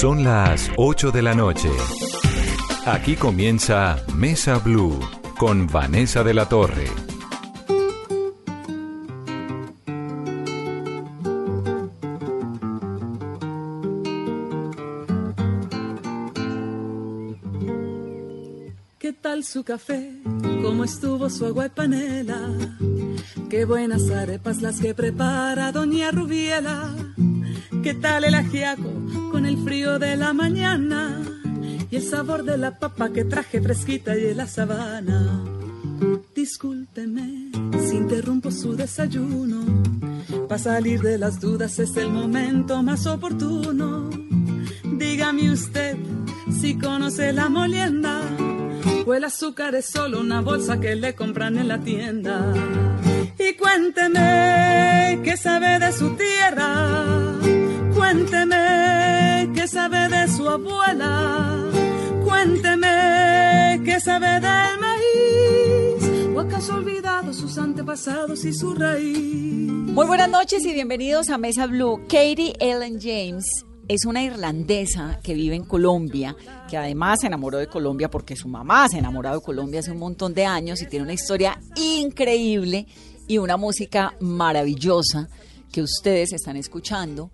Son las 8 de la noche. Aquí comienza Mesa Blue con Vanessa de la Torre. ¿Qué tal su café? ¿Cómo estuvo su agua y panela? Qué buenas arepas las que prepara doña Rubiela. ¿Qué tal el ajiaco el frío de la mañana? Y el sabor de la papa que traje fresquita y de la sabana. Discúlpeme si interrumpo su desayuno. Para salir de las dudas es el momento más oportuno. Dígame usted si conoce la molienda o el azúcar es solo una bolsa que le compran en la tienda. Y cuénteme qué sabe de su tierra, cuénteme qué sabe de su abuela, cuénteme qué sabe del maíz, o acaso olvidado sus antepasados y su raíz. Muy buenas noches y bienvenidos a Mesa Blue. Katie Ellen James es una irlandesa que vive en Colombia, que además se enamoró de Colombia porque su mamá se enamoró de Colombia hace un montón de años y tiene una historia increíble y una música maravillosa que ustedes están escuchando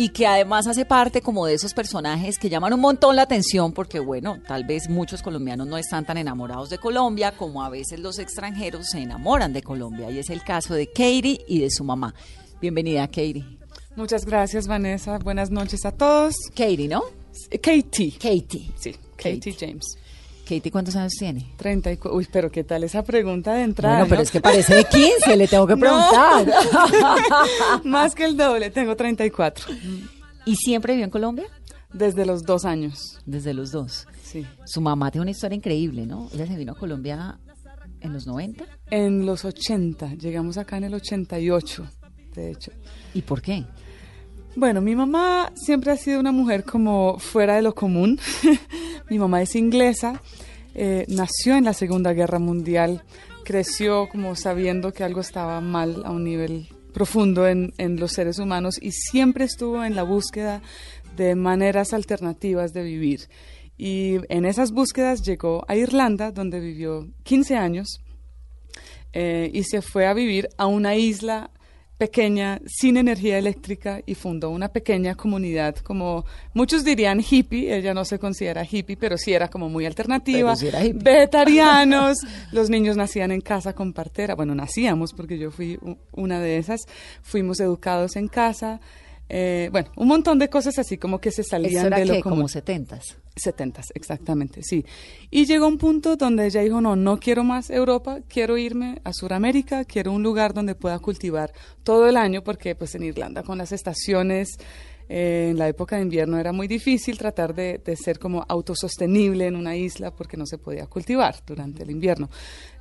y que además hace parte como de esos personajes que llaman un montón la atención porque bueno, tal vez muchos colombianos no están tan enamorados de Colombia como a veces los extranjeros se enamoran de Colombia y es el caso de Katie y de su mamá. Bienvenida, Katie. Muchas gracias, Vanessa. Buenas noches a todos. Katie, ¿no? Katie. Katie. Sí, Katie, James. Katie, ¿cuántos años tiene? 34. Uy, pero ¿qué tal esa pregunta de entrada? Bueno, pero es que parece de 15, le tengo que preguntar. Más que el doble, tengo 34. ¿Y siempre vivió en Colombia? Desde los dos años. Desde los dos. Sí. Su mamá tiene una historia increíble, ¿no? Ella se vino a Colombia en los 90. En los 80. Llegamos acá en el 88, de hecho. ¿Y por qué? Bueno, mi mamá siempre ha sido una mujer como fuera de lo común. mi mamá es inglesa, eh, nació en la Segunda Guerra Mundial, creció como sabiendo que algo estaba mal a un nivel profundo en, los seres humanos y siempre estuvo en la búsqueda de maneras alternativas de vivir. Y en esas búsquedas llegó a Irlanda, donde vivió 15 años, eh, y se fue a vivir a una isla pequeña, sin energía eléctrica, y fundó una pequeña comunidad, como muchos dirían hippie, ella no se considera hippie, pero sí era como muy alternativa, sí vegetarianos, los niños nacían en casa con partera, bueno, nacíamos porque yo fui una de esas, fuimos educados en casa, eh, bueno, un montón de cosas así como que se salían era de lo que común. como 70s. 70, exactamente, sí. Y llegó un punto donde ella dijo, no, no quiero más Europa, quiero irme a Sudamérica, quiero un lugar donde pueda cultivar todo el año, porque pues en Irlanda con las estaciones, eh, en la época de invierno era muy difícil tratar de, de ser como autosostenible en una isla porque no se podía cultivar durante el invierno.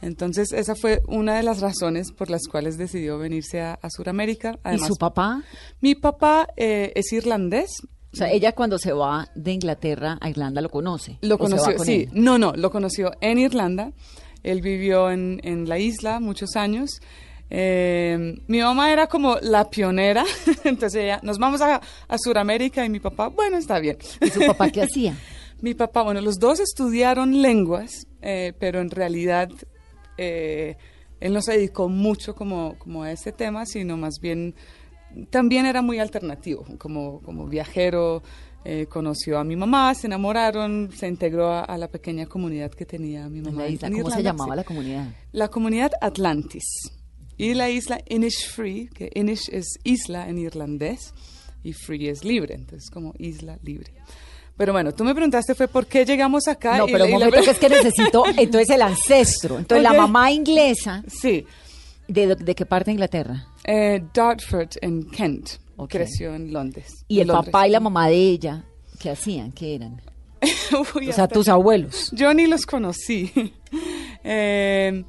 Entonces esa fue una de las razones por las cuales decidió venirse a, a Sudamérica. ¿Y su papá? Mi papá eh, es irlandés, O sea, ella cuando se va de Inglaterra a Irlanda lo conoce. Lo ¿O se va conoció, con sí. él? No, no, lo conoció en Irlanda. Él vivió en, en la isla muchos años. Eh, mi mamá era como la pionera, entonces ella, nos vamos a, a Sudamérica y mi papá, bueno, está bien. ¿Y su papá qué hacía? Mi papá, bueno, los dos estudiaron lenguas, eh, pero en realidad eh, él no se dedicó mucho como, como a ese tema, sino más bien también era muy alternativo, como, como viajero, eh, conoció a mi mamá, se enamoraron, se integró a, a la pequeña comunidad que tenía mi En mamá. la isla, en ¿Cómo se llamaba la comunidad? La comunidad Atlantis y la isla Innisfree, que Innish es isla en irlandés y free es libre, entonces como isla libre. Pero bueno, tú me preguntaste fue por qué llegamos acá. No, y pero la- un y la- momento que es que necesito, entonces el ancestro. Entonces Ok. la mamá inglesa, Sí, ¿de, de qué parte de Inglaterra? eh, Dartford en Kent. Ok. Creció en Londres. Y el Londres. papá y la mamá de ella, ¿qué hacían? ¿Qué eran? Uy, O sea, tus abuelos. Yo ni los conocí. Eh,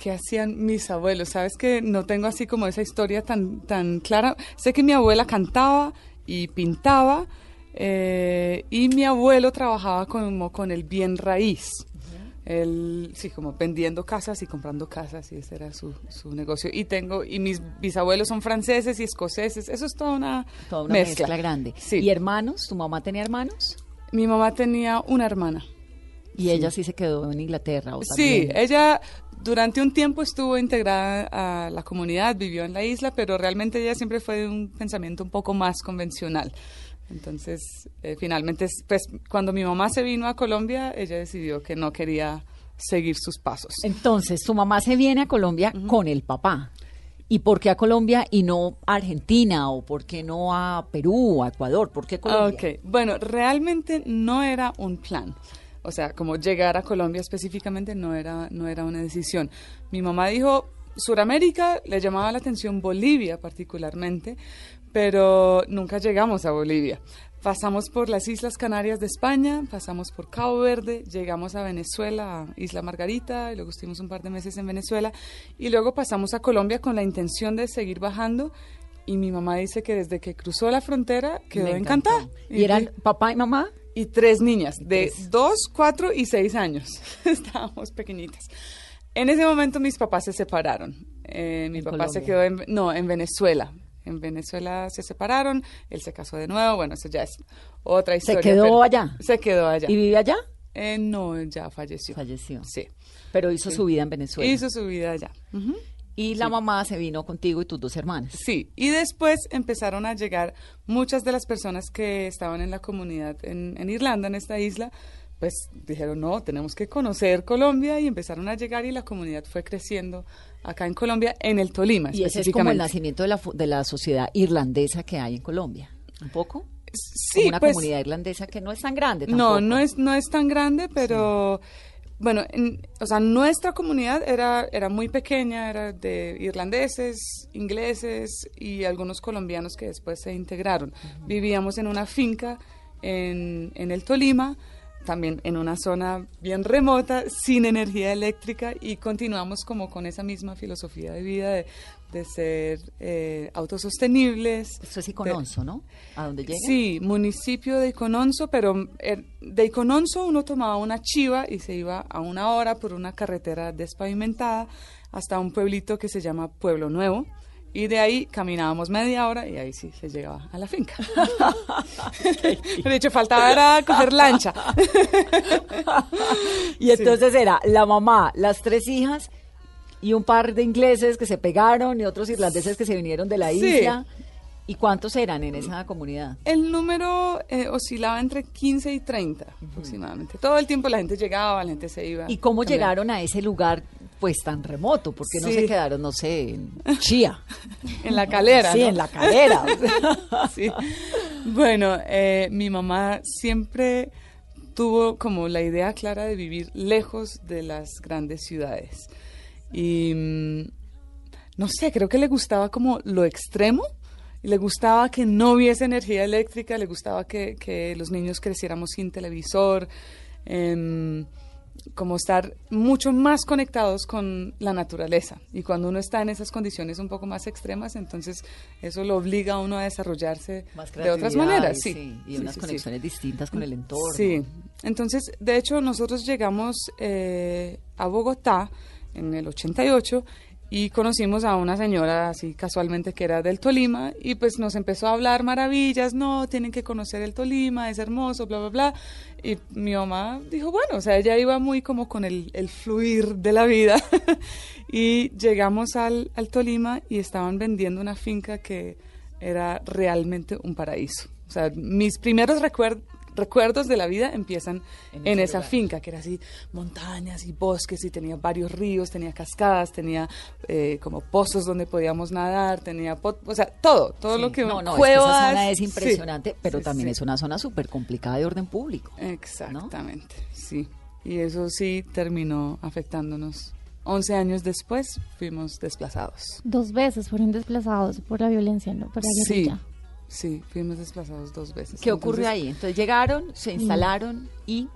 ¿Qué hacían mis abuelos? Sabes que no tengo así como esa historia tan, tan clara. Sé que mi abuela cantaba y pintaba eh, y mi abuelo trabajaba como con el bien raíz. Él, sí, como vendiendo casas y comprando casas y ese era su, su negocio. Y tengo, y mis bisabuelos son franceses y escoceses, eso es toda una, Toda una mezcla, grande. Sí. ¿Y hermanos? ¿Tu mamá tenía hermanos? Mi mamá tenía una hermana. Y ella sí se quedó en Inglaterra. ¿o Sí, ella durante un tiempo estuvo integrada a la comunidad, vivió en la isla, pero realmente ella siempre fue de un pensamiento un poco más convencional. Entonces, eh, finalmente, pues cuando mi mamá se vino a Colombia, ella decidió que no quería seguir sus pasos. Entonces, tu mamá se viene a Colombia con el papá. ¿Y por qué a Colombia y no a Argentina? ¿O por qué no a Perú a Ecuador? ¿Por qué Colombia? Ok, bueno, realmente no era un plan. O sea, como llegar a Colombia específicamente no era, no era una decisión. Mi mamá dijo, Suramérica, le llamaba la atención Bolivia particularmente, pero nunca llegamos a Bolivia. Pasamos por las Islas Canarias de España, pasamos por Cabo Verde, llegamos a Venezuela, a Isla Margarita, y luego estuvimos un par de meses en Venezuela, y luego pasamos a Colombia con la intención de seguir bajando. Y mi mamá dice que desde que cruzó la frontera quedó encantada. ¿Y eran papá y mamá? Y tres niñas de Tres. dos, cuatro y seis años. Estábamos pequeñitas. En ese momento mis papás se separaron. Eh, mi ¿En papá se quedó en, no, en Venezuela. En Venezuela se separaron, él se casó de nuevo, bueno, eso ya es otra ¿Se historia. quedó pero- allá? Se quedó allá. ¿Y vive allá? Eh, no, ya falleció. Falleció. Sí. Pero hizo su vida en Venezuela. Hizo su vida allá. Ujú. Y la mamá se vino contigo y tus dos hermanas. Sí, y después empezaron a llegar muchas de las personas que estaban en la comunidad en, en Irlanda, en esta isla, pues dijeron, no, tenemos que conocer Colombia y empezaron a llegar y la comunidad fue creciendo acá en Colombia, en el Tolima Y ese es como el nacimiento de la, de la sociedad irlandesa que hay en Colombia. ¿Un poco? Sí, Como una pues, comunidad irlandesa que no es tan grande No, tampoco. no es, no es tan grande, pero bueno, en- o sea, nuestra comunidad era, era muy pequeña, era de irlandeses, ingleses y algunos colombianos que después se integraron. Vivíamos en una finca en, en el Tolima, también en una zona bien remota, sin energía eléctrica y continuamos como con esa misma filosofía de vida de, de ser eh, autosostenibles. Esto es de- Icononso, ¿no? ¿A dónde llega? Sí, municipio de Icononso, pero eh, de Icononso uno tomaba una chiva y se iba a una hora por una carretera despavimentada hasta un pueblito que se llama Pueblo Nuevo. Y de ahí caminábamos media hora y ahí sí se llegaba a la finca. de hecho, faltaba era coger lancha. Y entonces era la mamá, las tres hijas y un par de ingleses que se pegaron y otros irlandeses que se vinieron de la Sí. isla. ¿Y cuántos eran en esa comunidad? El número eh, oscilaba entre 15 y 30 aproximadamente. Todo el tiempo la gente llegaba, la gente se iba. ¿Y cómo llegaron a ese lugar pues tan remoto? Porque no Sí. se quedaron, no sé, en Chía. En la calera. Sí, ¿no? en la calera. Sí. Bueno, eh, mi mamá siempre tuvo como la idea clara de vivir lejos de las grandes ciudades. Y mm, no sé, creo que le gustaba como lo extremo. Le gustaba que no hubiese energía eléctrica, le gustaba que, que los niños creciéramos sin televisor, em, como estar mucho más conectados con la naturaleza. Y cuando uno está en esas condiciones un poco más extremas, entonces eso lo obliga a uno a desarrollarse Más de otras maneras. y Sí, Y Sí, unas sí, sí. conexiones distintas con el entorno. Sí, entonces, de hecho, nosotros llegamos eh, a Bogotá en el 88 y conocimos a una señora así casualmente que era del Tolima y pues nos empezó a hablar maravillas, no, tienen que conocer el Tolima, es hermoso, bla, bla, bla. Y mi mamá dijo, bueno, o sea, ella iba muy como con el, el fluir de la vida y llegamos al, al Tolima y estaban vendiendo una finca que era realmente un paraíso. O sea, mis primeros recuer- recuerdos de la vida empiezan En esa lugar. finca, que era así, montañas y bosques, y tenía varios ríos, tenía cascadas, tenía eh, como pozos donde podíamos nadar, tenía, pot- o sea, todo, todo Sí. lo que... No, no, cuevas, es que esa zona es sí, impresionante, pero sí, también sí. es una zona súper complicada de orden público. Exactamente, sí. Y eso sí terminó afectándonos. 11 años después fuimos desplazados. Dos veces fueron desplazados por la violencia, ¿no? Por la guerrilla. sí, fuimos desplazados dos veces. ¿Qué ocurrió Entonces, ahí? Entonces llegaron, se instalaron y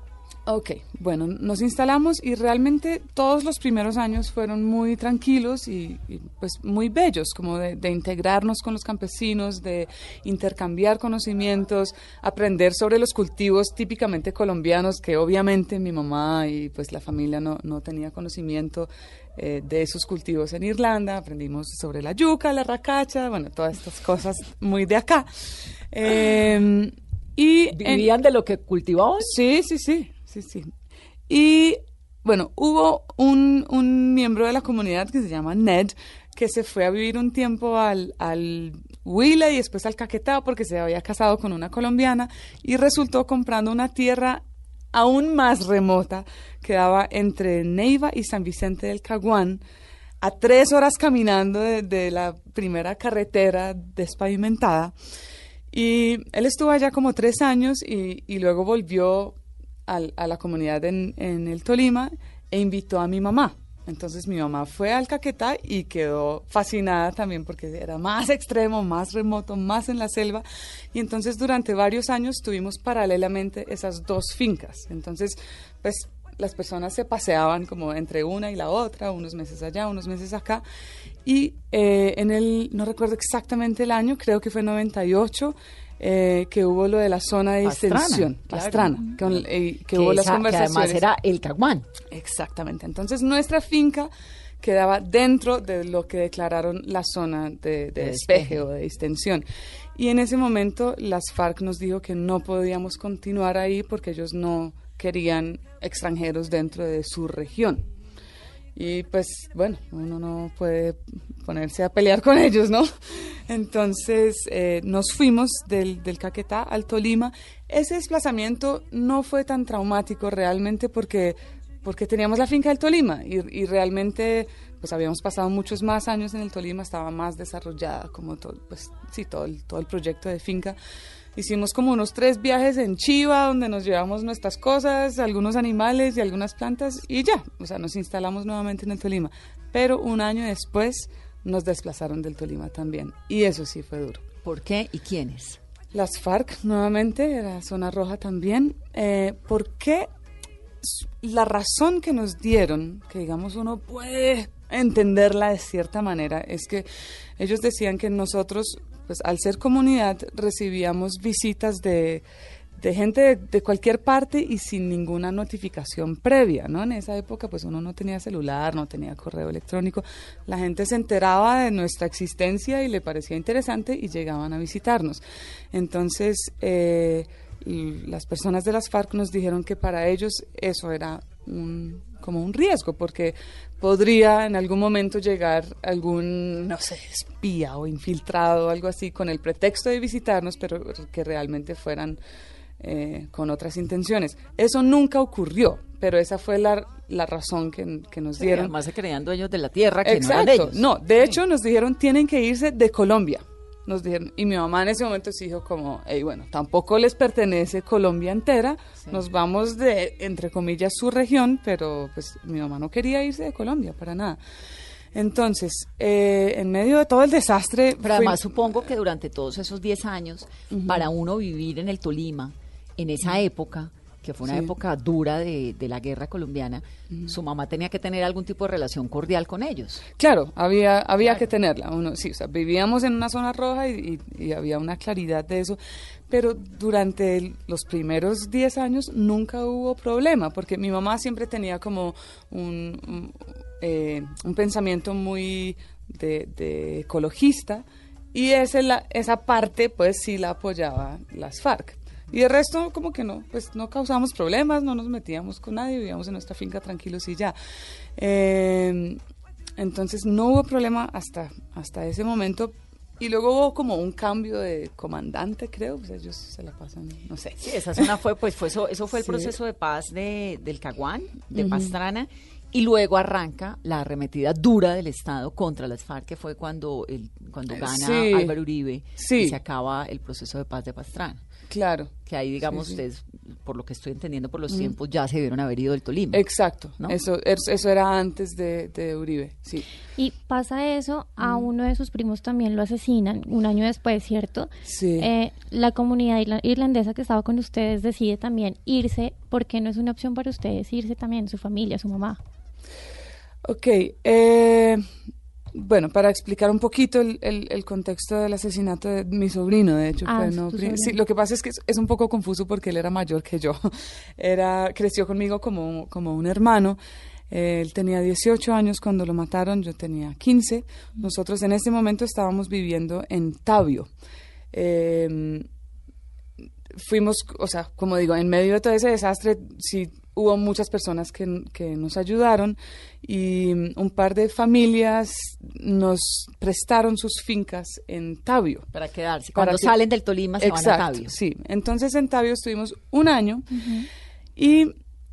Ok, bueno, nos instalamos y realmente todos los primeros años fueron muy tranquilos y, y pues muy bellos, como de, de, integrarnos con los campesinos, de intercambiar conocimientos, aprender sobre los cultivos típicamente colombianos, que obviamente mi mamá y pues la familia no, no tenía conocimiento eh, de esos cultivos en Irlanda, aprendimos sobre la yuca, la racacha, bueno, todas estas cosas muy de acá. Eh, y ¿Vivían en, de lo que cultivaban? Sí, sí, sí sí, sí. Y bueno, hubo un, un, miembro de la comunidad que se llama Ned, que se fue a vivir un tiempo al, al Huila y después al Caquetá porque se había casado con una colombiana y resultó comprando una tierra aún más remota que daba entre Neiva y San Vicente del Caguán, a tres horas caminando de, la primera carretera despavimentada. Y él estuvo allá como tres años y, luego volvió a la comunidad en, el Tolima e invitó a mi mamá. Entonces mi mamá fue al Caquetá y quedó fascinada también porque era más extremo, más remoto, más en la selva. Y entonces durante varios años tuvimos paralelamente esas dos fincas. Entonces, pues las personas se paseaban como entre una y la otra, unos meses allá, unos meses acá. Y eh, en el, no recuerdo exactamente el año, creo que fue 98, eh, que hubo lo de la zona de extensión, Pastrana, claro. que, eh, que, que, hubo esa, las conversaciones. Que además era el Caguán. Exactamente. Entonces nuestra finca quedaba dentro de lo que declararon la zona de, de, de despeje o de extensión. Y en ese momento las FARC nos dijo que no podíamos continuar ahí porque ellos no querían extranjeros dentro de su región. Y pues bueno, uno no puede ponerse a pelear con ellos, ¿no? Entonces eh, nos fuimos del, del Caquetá al Tolima. Ese desplazamiento no fue tan traumático realmente porque, porque teníamos la finca del Tolima y, y realmente pues habíamos pasado muchos más años en el Tolima, estaba más desarrollada como todo, pues sí, todo el, todo el proyecto de finca. Hicimos como unos tres viajes en Chiva, donde nos llevamos nuestras cosas, algunos animales y algunas plantas, y ya, o sea, nos instalamos nuevamente en el Tolima. Pero un año después nos desplazaron del Tolima también, y eso sí fue duro. ¿Por qué y quiénes? Las FARC, nuevamente, la zona roja también. Eh, ¿Por qué? La razón que nos dieron, que digamos uno puede entenderla de cierta manera, es que ellos decían que nosotros pues al ser comunidad recibíamos visitas de, de gente de, cualquier parte y sin ninguna notificación previa, ¿no? En esa época pues uno no tenía celular, no tenía correo electrónico, la gente se enteraba de nuestra existencia y le parecía interesante y llegaban a visitarnos. Entonces, eh, las personas de las FARC nos dijeron que para ellos eso era un, como un riesgo, porque podría en algún momento llegar algún, no sé, espía o infiltrado o algo así con el pretexto de visitarnos, pero que realmente fueran eh, con otras intenciones. Eso nunca ocurrió, pero esa fue la, la razón que, que nos Sí, dieron. además se creían dueños de la tierra que Exacto. no eran ellos. No, de hecho nos dijeron tienen que irse de Colombia. Nos dijeron, y mi mamá en ese momento se dijo como, hey, bueno, tampoco les pertenece Colombia entera, Sí. nos vamos de, entre comillas, su región, pero pues mi mamá no quería irse de Colombia para nada. Entonces, eh, en medio de todo el desastre... Pero fui- además supongo que durante todos esos 10 años, para uno vivir en el Tolima, en esa época, que fue una Sí. época dura de, de la guerra colombiana, su mamá tenía que tener algún tipo de relación cordial con ellos. Claro, había, había que tenerla. Uno, sí, o sea, vivíamos en una zona roja y, y- y había una claridad de eso, pero durante el- los primeros 10 años nunca hubo problema, porque mi mamá siempre tenía como un, un, eh, un pensamiento muy de, de ecologista y ese la- esa parte pues sí la apoyaba las FARC. Y el resto como que no, pues no causamos problemas, no nos metíamos con nadie, vivíamos en nuestra finca tranquilos y ya. Eh, entonces no hubo problema hasta, hasta ese momento. Y luego hubo como un cambio de comandante, creo. Pues ellos se la pasan, no sé. Sí, esa zona fue, pues fue eso, eso fue el Sí. proceso de paz de, del Caguán, de. Pastrana, y luego arranca la arremetida dura del Estado contra las FARC, que fue cuando, el, cuando gana Sí. Álvaro Uribe Sí. y se acaba el proceso de paz de Pastrana. Claro. Que ahí, digamos, Sí, sí. ustedes, por lo que estoy entendiendo por los tiempos, ya se debieron haber ido del Tolima. Exacto. ¿No? Eso, es- eso era antes de, de Uribe, sí. Y pasa eso, a uno de sus primos también lo asesinan un año después, ¿cierto? Sí. Eh, la comunidad irla- irlandesa que estaba con ustedes decide también irse, porque no es una opción para ustedes irse también, su familia, su mamá. Ok, eh, bueno, para explicar un poquito el, el- el contexto del asesinato de mi sobrino, de hecho, Ah, fue, es no tu pri- sí, lo que pasa es que es, es un poco confuso porque él era mayor que yo, era creció conmigo como, como un hermano. Él tenía 18 años cuando lo mataron, yo tenía 15. Nosotros en ese momento estábamos viviendo en Tabio. Eh, fuimos, o sea, como digo, en medio de todo ese desastre, sí hubo muchas personas que, que nos ayudaron y mm, un par de familias nos prestaron sus fincas en Tabio. Para quedarse. Para Cuando que- salen del Tolima se Exacto, van a Tabio. sí. Entonces en Tabio estuvimos un año y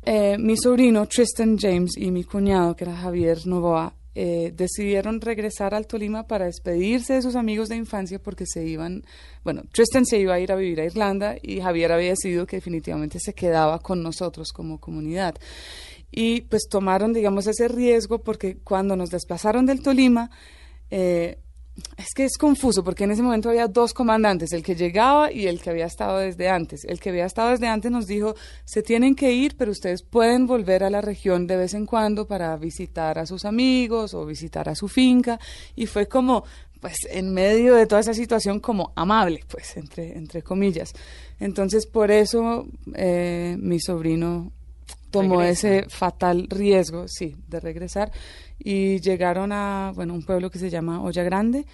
eh, mi sobrino Tristan James y mi cuñado, que era Javier Novoa, eh, decidieron regresar al Tolima para despedirse de sus amigos de infancia porque se iban, bueno, Tristan se iba a ir a vivir a Irlanda y Javier había decidido que definitivamente se quedaba con nosotros como comunidad. Y pues tomaron, digamos, ese riesgo porque cuando nos desplazaron del Tolima, eh, es que es confuso porque en ese momento había dos comandantes, el que llegaba y el que había estado desde antes. El que había estado desde antes nos dijo, se tienen que ir, pero ustedes pueden volver a la región de vez en cuando para visitar a sus amigos o visitar a su finca. Y fue como, pues, en medio de toda esa situación, como amable, pues, entre, entre comillas. Entonces, por eso eh, mi sobrino tomó Regresa. ese fatal riesgo, sí, de regresar y llegaron a, bueno, un pueblo que se llama Olla Grande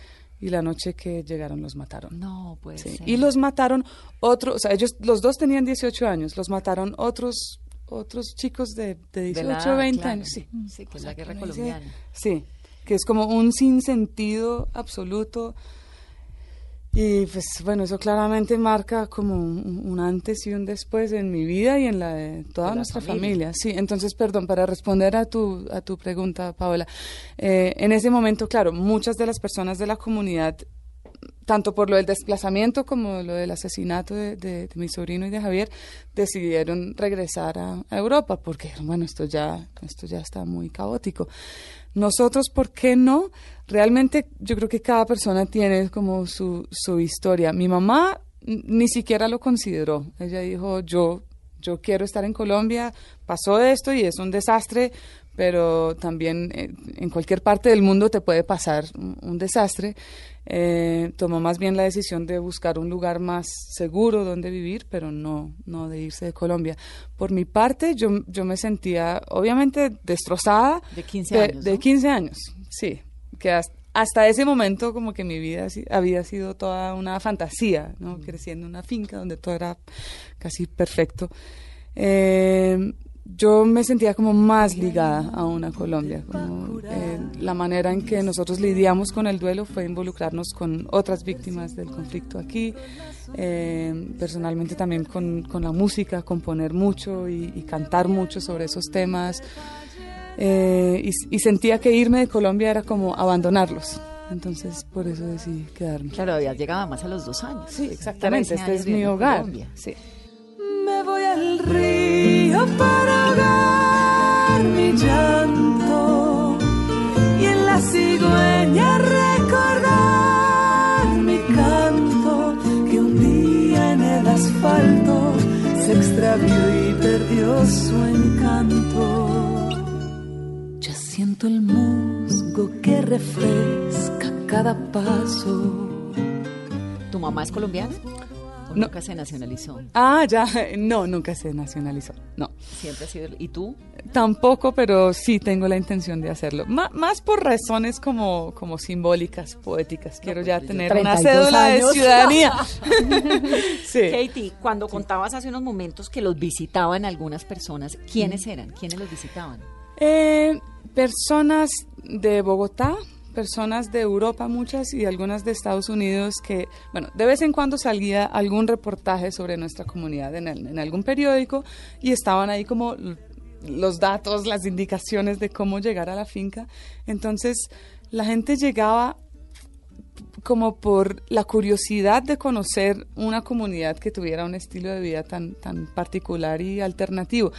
y la noche que llegaron los mataron. No, puede Sí. Y los mataron otros, o sea, ellos, los dos tenían 18 años, los mataron otros otros chicos de, de 18, De la- 20 claro. años, sí. Sí, que O es sea, la guerra colombiana. Sí, que es como un sinsentido absoluto. Y pues bueno, eso claramente marca como un, un antes y un después en mi vida y en la de toda la nuestra familia. familia. Sí, entonces, perdón, para responder a tu, a tu pregunta, Paola, eh, en ese momento, claro, muchas de las personas de la comunidad tanto por lo del desplazamiento como lo del asesinato de, de- de mi sobrino y de Javier, decidieron regresar a, a Europa porque, bueno, esto ya, esto ya está muy caótico. Nosotros, ¿por qué no? Realmente yo creo que cada persona tiene como su, su historia. Mi mamá ni siquiera lo consideró. Ella dijo, yo, yo quiero estar en Colombia, pasó esto y es un desastre, pero también eh, en cualquier parte del mundo te puede pasar un, un desastre. Eh, tomó más bien la decisión de buscar un lugar más seguro donde vivir, pero no, no de irse de Colombia. Por mi parte, yo, yo me sentía obviamente destrozada. De 15 de- años, De ¿no? 15 años, sí. Que hasta, hasta ese momento como que mi vida había sido toda una fantasía, ¿no? Mm. Creciendo en una finca donde todo era casi perfecto. Eh, yo me sentía como más ligada a Colombia. Como, eh, la manera en que nosotros lidiamos con el duelo fue involucrarnos con otras víctimas del conflicto aquí. Eh, personalmente también con, con la música, componer mucho y, y cantar mucho sobre esos temas. Eh, y, y sentía que irme de Colombia era como abandonarlos. Entonces, por eso decidí quedarme. Claro, había llegado más a los dos años. Sí, exactamente. 13 Este es mi hogar. Colombia. Sí. Voy al río para ahogar mi llanto y en la cigüeña recordar mi canto que un día en el asfalto se extravió y perdió su encanto. Ya siento el musgo que refresca cada paso. ¿Tu mamá es colombiana? ¿O No. nunca se nacionalizó? Ah, ya, no, nunca se nacionalizó, no. Siempre ha sido... ¿Y tú? Tampoco, pero sí tengo la intención de hacerlo. Más por razones como, como simbólicas, poéticas. Quiero ya pues yo tener una 32 cédula años. de ciudadanía. sí. Katie, cuando contabas hace unos momentos que los visitaban algunas personas, ¿quiénes eran? ¿Quiénes los visitaban? Eh, personas de Bogotá, personas de Europa, muchas, y algunas de Estados Unidos que, bueno, de vez en cuando salía algún reportaje sobre nuestra comunidad en, algún periódico y estaban ahí como los datos, las indicaciones de cómo llegar a la finca. Entonces, la gente llegaba como por la curiosidad de conocer una comunidad que tuviera un estilo de vida tan, tan particular y alternativo.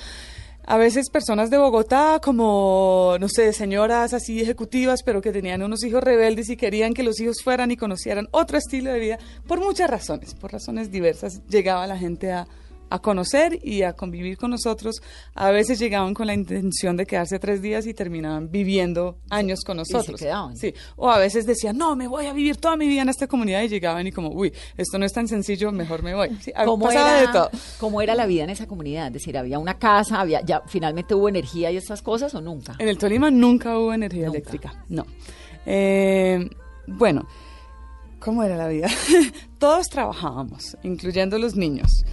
A veces personas de Bogotá, como, no sé, señoras así ejecutivas, pero que tenían unos hijos rebeldes y querían que los hijos fueran y conocieran otro estilo de vida, por muchas razones, por razones diversas, llegaba la gente a, a conocer y a convivir con nosotros. A veces llegaban con la intención de quedarse tres días y terminaban viviendo años con nosotros. Sí. O a veces decían, no, me voy a vivir toda mi vida en esta comunidad y llegaban y como, uy, esto no es tan sencillo, mejor me voy. ¿Cómo, era, de todo. ¿Cómo era la vida en esa comunidad? Es decir, ¿había una casa? había ya ¿Finalmente hubo energía y estas cosas o nunca? En el Tolima nunca hubo energía eléctrica, no. Eh, bueno, ¿cómo era la vida? Todos trabajábamos, incluyendo los niños.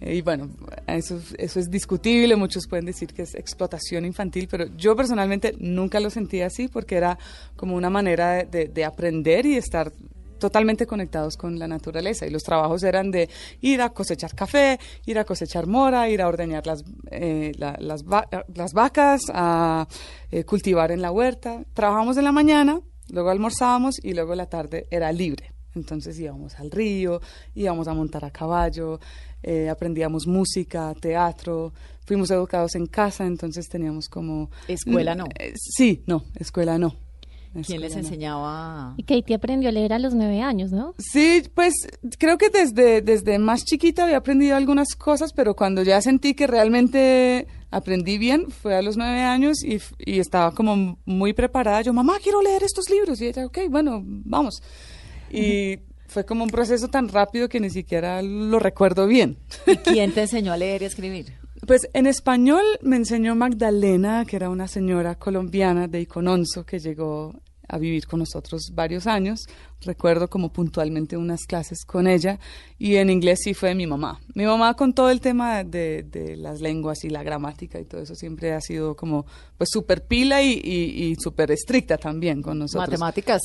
Y bueno, eso, eso es discutible, muchos pueden decir que es explotación infantil, pero yo personalmente nunca lo sentí así porque era como una manera de, aprender y estar totalmente conectados con la naturaleza y los trabajos eran de ir a cosechar café, ir a cosechar mora, ir a ordeñar las, eh, las, las, vacas, a eh, cultivar en la huerta. Trabajamos en la mañana, luego almorzábamos y luego la tarde era libre. Entonces íbamos al río, íbamos a montar a caballo, eh, aprendíamos música, teatro, fuimos educados en casa, entonces teníamos como... ¿Escuela no? Eh, sí, no, escuela no. ¿Quién les enseñaba? Y Katie aprendió a leer a los nueve años, ¿no? Sí, pues creo que desde, desde más chiquita había aprendido algunas cosas, pero cuando ya sentí que realmente aprendí bien fue a los nueve años y, y estaba como muy preparada. Yo, mamá, quiero leer estos libros. Y ella, ok, bueno, vamos. Y fue como un proceso tan rápido que ni siquiera lo recuerdo bien. ¿Y quién te enseñó a leer y escribir? Pues en español me enseñó Magdalena, que era una señora colombiana de Icononso que llegó a vivir con nosotros varios años. Recuerdo como puntualmente unas clases con ella y en inglés sí fue mi mamá. Mi mamá con todo el tema de, de las lenguas y la gramática y todo eso siempre ha sido como pues súper pila y, y, súper estricta también con nosotros. Matemáticas,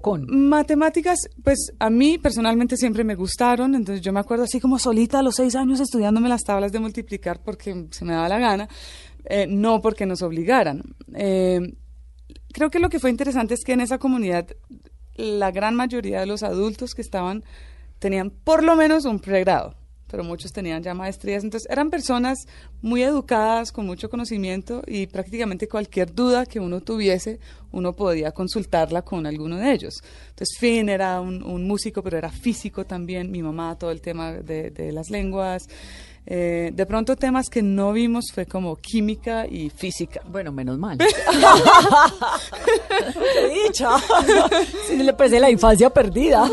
con Matemáticas, pues a mí personalmente siempre me gustaron, entonces yo me acuerdo así como solita a los seis años estudiándome las tablas de multiplicar porque se me daba la gana. Eh, no porque nos obligaran. Eh, creo que lo que fue interesante es que en esa comunidad la gran mayoría de los adultos que estaban tenían por lo menos un pregrado, pero muchos tenían ya maestrías. Entonces eran personas muy educadas, con mucho conocimiento y prácticamente cualquier duda que uno tuviese, uno podía consultarla con alguno de ellos. Entonces Finn era un, músico, pero era físico también, mi mamá, todo el tema de, las lenguas. Eh, de pronto temas que no vimos fue como química y física. Bueno, menos mal. ¡Qué dicha! Sí, le parece la infancia perdida.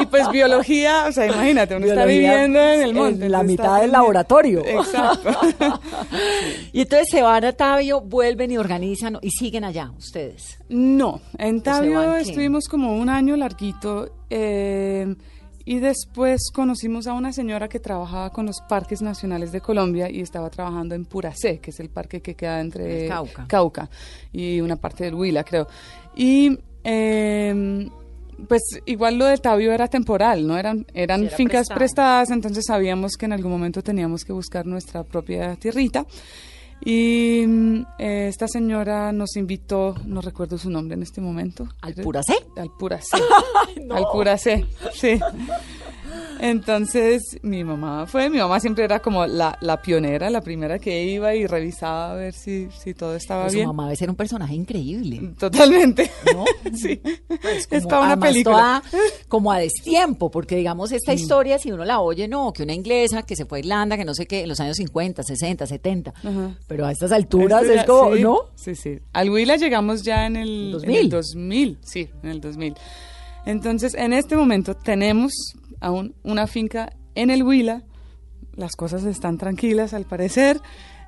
Y pues biología, o sea, imagínate, uno está viviendo en el monte. En la mitad del laboratorio. Exacto. Y entonces se van a Tabio, vuelven y organizan y siguen allá ustedes. No, en Tabio estuvimos como un año larguito. Eh, y después conocimos a una señora que trabajaba con los parques nacionales de Colombia y estaba trabajando en Puracé, que es el parque que queda entre Cauca. y una parte del Huila, creo. Y em, pues igual lo de Tabio era temporal, ¿no? Eran, eran fincas prestadas, entonces sabíamos que en algún momento teníamos que buscar nuestra propia tierrita. Y mm, eh, esta señora nos invitó, no recuerdo su nombre en este momento. ¿Al Puracé? Al Puracé. Al Puracé, sí. Entonces mi mamá fue, mi mamá siempre era como la, la pionera, la primera que iba y revisaba a ver si, si todo estaba bien. Su mamá debe ser un personaje increíble. Totalmente. ¿No? sí. Pues es una película. como a destiempo, porque digamos esta historia, si uno la oye, no, que una inglesa que se fue a Irlanda, que no sé qué, en los años 50, 60, 70. Pero a estas alturas es como, ¿no? Sí, sí. Al Huila llegamos ya en el 2000. En el 2000, sí, en el 2000. Entonces, en este momento tenemos aún una finca en el Huila. Las cosas están tranquilas al parecer.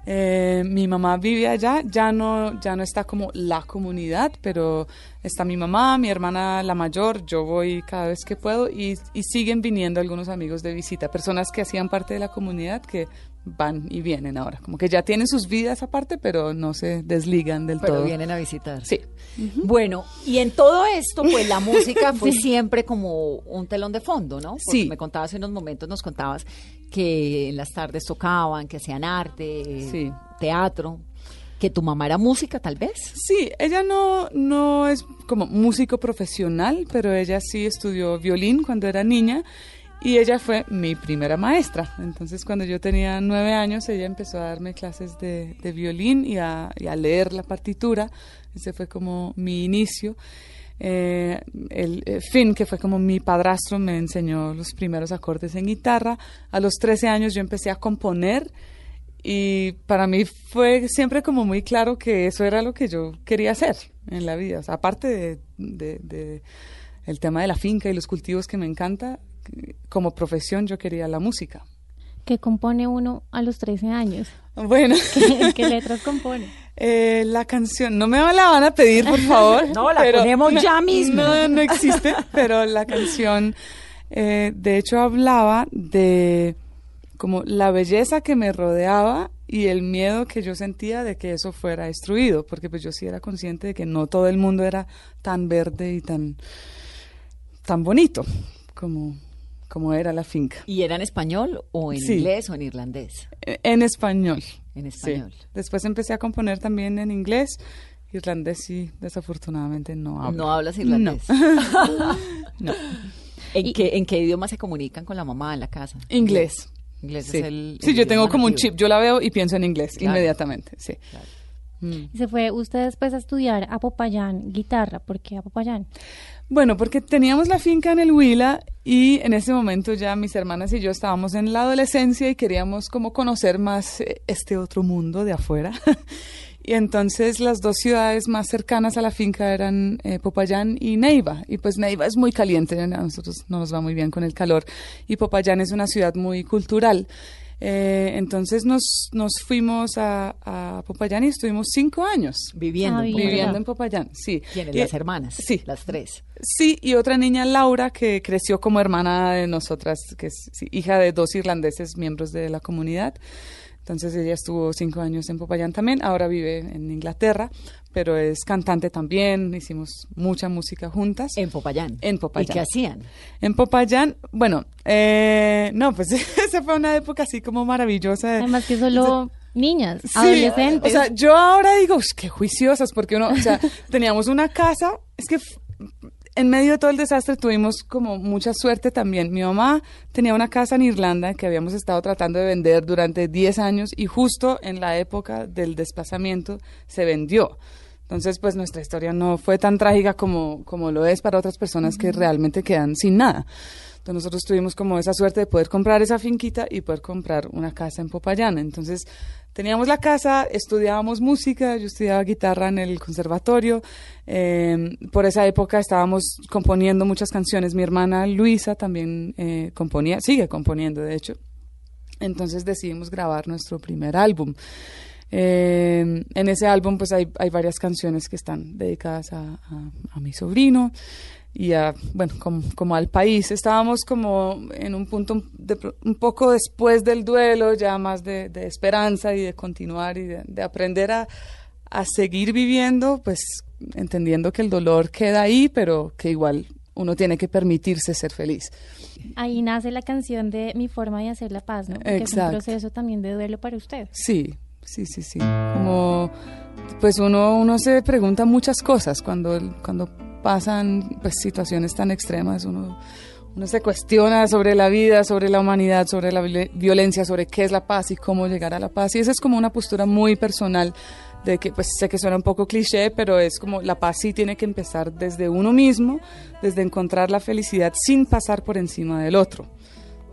Eh, mi mamá vive allá, ya no, ya no está como la comunidad, pero está mi mamá, mi hermana la mayor, yo voy cada vez que puedo y, y siguen viniendo algunos amigos de visita, personas que hacían parte de la comunidad que van y vienen ahora. Como que ya tienen sus vidas aparte, pero no se desligan del todo. Pero vienen a visitar. Sí. Bueno, y en todo esto, pues la música fue siempre como un telón de fondo, ¿no? Porque sí. Me contabas en unos momentos, nos contabas que en las tardes tocaban, que hacían arte, teatro. ¿Que tu mamá era música, tal vez? Sí, ella no, no es como músico profesional, pero ella sí estudió violín cuando era niña y ella fue mi primera maestra. Entonces, cuando yo tenía nueve años, ella empezó a darme clases de, violín y a, leer la partitura. Ese fue como mi inicio. Eh, el eh, Finn, que fue como mi padrastro, me enseñó los primeros acordes en guitarra. A los 13 años yo empecé a componer y para mí fue siempre como muy claro que eso era lo que yo quería hacer en la vida. Aparte de- de el tema de la finca y los cultivos que me encanta, como profesión yo quería la música. ¿Qué compone uno a los 13 años? Bueno, ¿Qué, qué letras compone? eh, la canción, no me la van a pedir, por favor. No, la ponemos ya mismo. No, no existe, pero la canción, eh, de hecho, hablaba de como la belleza que me rodeaba y el miedo que yo sentía de que eso fuera destruido, porque pues yo sí era consciente de que no todo el mundo era tan verde y tan, tan bonito como, como era la finca. ¿Y era en español o en Sí. inglés o en irlandés? Eh, En español. En Sí. español. Después empecé a componer también en inglés. Irlandés sí, desafortunadamente no hablo. ¿No hablas irlandés? No. ¿En, qué, ¿En qué idioma se comunican con la mamá en la casa? Inglés. Inglés Sí, es el. sí el yo tengo como un chip. Yo la veo y pienso en inglés Claro. inmediatamente. Sí. Claro. Mm. Y Se fue usted después a estudiar a Popayán guitarra. ¿Por qué a Popayán? Bueno, porque teníamos la finca en el Huila y en ese momento ya mis hermanas y yo estábamos en la adolescencia y queríamos como conocer más eh, este otro mundo de afuera. y entonces las dos ciudades más cercanas a la finca eran eh, Popayán y Neiva. Y pues Neiva es muy caliente, a nosotros no nos va muy bien con el calor. Y Popayán es una ciudad muy cultural. Eh, entonces nos, nos fuimos a, a Popayán y estuvimos cinco años Viviendo. Ah, en viviendo. viviendo Popayán. en Popayán. Sí. ¿Quiénes? Y- Las hermanas. Sí. Las tres. Sí, y otra niña, Laura, que creció como hermana de nosotras, que es sí, hija de dos irlandeses miembros de la comunidad. Entonces ella estuvo cinco años en Popayán también, ahora vive en Inglaterra, pero es cantante también, hicimos mucha música juntas. En Popayán. En ¿Y Popayán. qué hacían? En Popayán, bueno, eh, no, pues esa fue una época así como maravillosa. de- Además que solo niñas, Sí, adolescentes. O sea, yo ahora digo, "Ush, qué juiciosas, porque uno, o sea, teníamos una casa, es que en medio de todo el desastre tuvimos como mucha suerte también. Mi mamá tenía una casa en Irlanda que habíamos estado tratando de vender durante 10 años y justo en la época del desplazamiento se vendió. Entonces, pues nuestra historia no fue tan trágica como, como lo es para otras personas que realmente quedan sin nada. Entonces nosotros tuvimos como esa suerte de poder comprar esa finquita y poder comprar una casa en Popayán. Entonces teníamos la casa, estudiábamos música, yo estudiaba guitarra en el conservatorio. eh, por esa época estábamos componiendo muchas canciones. Mi hermana Luisa también eh, componía, sigue componiendo de hecho. Entonces decidimos grabar nuestro primer álbum. Eh, en ese álbum pues hay, hay varias canciones que están dedicadas a, a- a mi sobrino y a, bueno, como, como al país. Estábamos como en un punto de un poco después del duelo, ya más de, de esperanza y de continuar y de, de aprender a, a seguir viviendo, pues entendiendo que el dolor queda ahí, pero que igual uno tiene que permitirse ser feliz. Ahí nace la canción de Mi forma de hacer la paz, ¿no? Porque es un Exacto. proceso también de duelo para usted. Sí, sí, sí, sí. Como, pues uno, uno se pregunta muchas cosas cuando, cuando pasan pues, situaciones tan extremas. Uno, uno se cuestiona sobre la vida, sobre la humanidad, sobre la viol- violencia, sobre qué es la paz y cómo llegar a la paz. Y esa es como una postura muy personal de que, pues sé que suena un poco cliché, pero es como la paz sí tiene que empezar desde uno mismo, desde encontrar la felicidad sin pasar por encima del otro.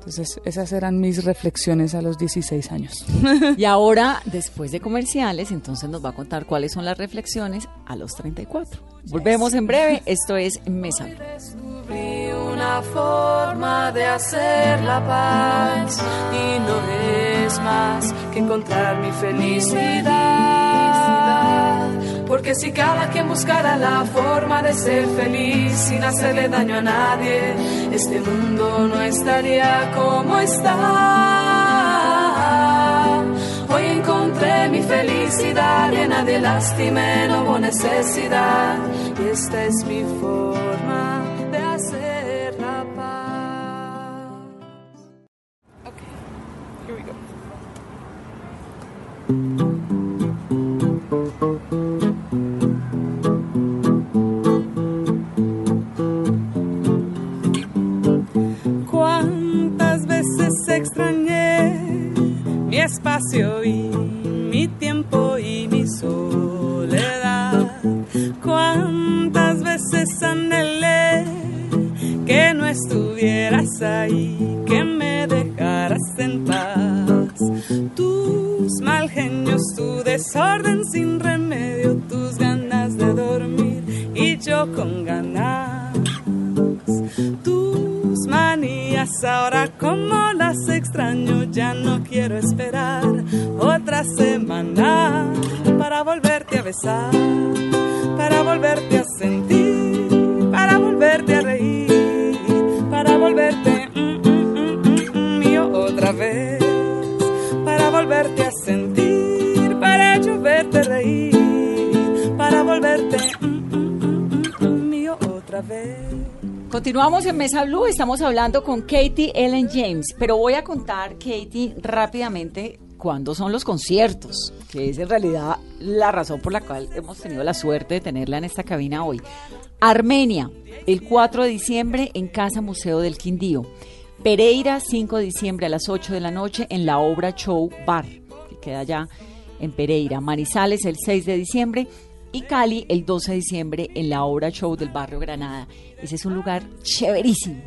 Entonces, esas eran mis reflexiones a los 16 años. Y ahora, después de comerciales, entonces nos va a contar cuáles son las reflexiones a los 34. Volvemos en breve. Esto es Mesa. Descubrí una forma de hacer la paz y no es más que encontrar mi felicidad. Porque si cada quien buscara la forma de ser feliz sin hacerle daño a nadie, este mundo no estaría como está. Hoy encontré mi felicidad llena de lástima, no hubo necesidad. Y esta es mi forma de hacer la paz. Here we go. Continuamos en Mesa Blue, estamos hablando con Katie Ellen James, pero voy a contar, Katie, rápidamente cuándo son los conciertos, que es en realidad la razón por la cual hemos tenido la suerte de tenerla en esta cabina hoy. Armenia, el 4 de diciembre en Casa Museo del Quindío. Pereira, 5 de diciembre a las 8 de la noche en la Obra Show Bar, que queda allá en Pereira. Manizales, el 6 de diciembre y Cali el 12 de diciembre en la obra show del barrio Granada. Ese es un lugar chéverísimo.